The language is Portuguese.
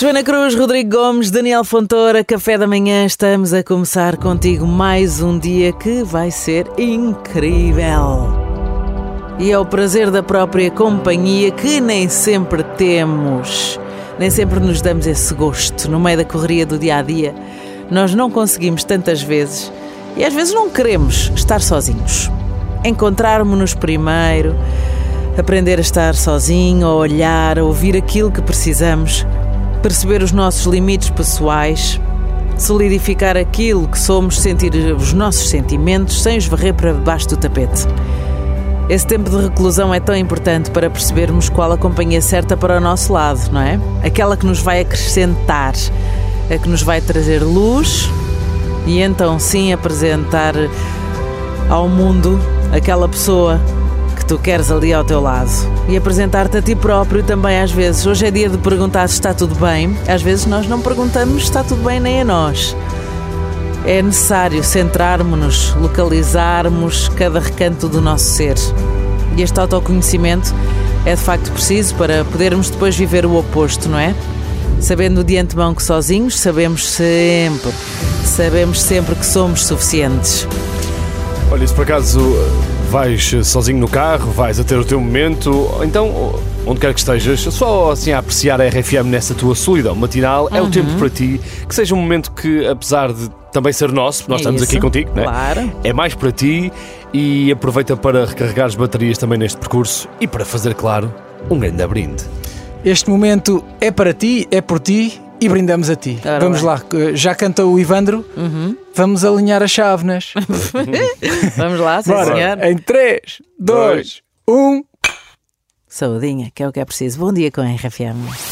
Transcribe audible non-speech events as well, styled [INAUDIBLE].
Joana Cruz, Rodrigo Gomes, Daniel Fontoura, Café da Manhã, estamos a começar contigo mais um dia que vai ser incrível. E é o prazer da própria companhia que nem sempre temos, nem sempre nos damos esse gosto no meio da correria do dia a dia. Nós não conseguimos tantas vezes e às vezes não queremos estar sozinhos. Encontrarmos-nos primeiro, aprender a estar sozinho, a olhar, a ouvir aquilo que precisamos perceber os nossos limites pessoais, solidificar aquilo que somos, sentir os nossos sentimentos sem os varrer para debaixo do tapete. Esse tempo de reclusão é tão importante para percebermos qual a companhia certa para o nosso lado, não é? Aquela que nos vai acrescentar, a que nos vai trazer luz e então sim apresentar ao mundo aquela pessoa tu queres ali ao teu lado e apresentar-te a ti próprio também às vezes. Hoje é dia de perguntar se está tudo bem. Às vezes nós não perguntamos se está tudo bem nem a nós. É necessário centrarmos-nos, localizarmos cada recanto do nosso ser. E este autoconhecimento é de facto preciso para podermos depois viver o oposto, não é? Sabendo de antemão que sozinhos sabemos sempre, sabemos sempre que somos suficientes. Olha, isso por acaso vais sozinho no carro, vais a ter o teu momento, então, onde quer que estejas, só assim a apreciar a RFM nessa tua solidão matinal, uhum. é o uhum. tempo para ti, que seja um momento que, apesar de também ser nosso, nós é estamos isso. aqui contigo, né? claro. é mais para ti e aproveita para recarregar as baterias também neste percurso e para fazer, claro, um grande brinde. Este momento é para ti, é por ti e brindamos a ti. Ora Vamos bem. lá, já canta o Ivandro, uhum. vamos alinhar as chávenas. [LAUGHS] vamos lá, sim Bora. senhor. Em 3, 2, 1. Saudinha, que é o que é preciso. Bom dia com a RFM.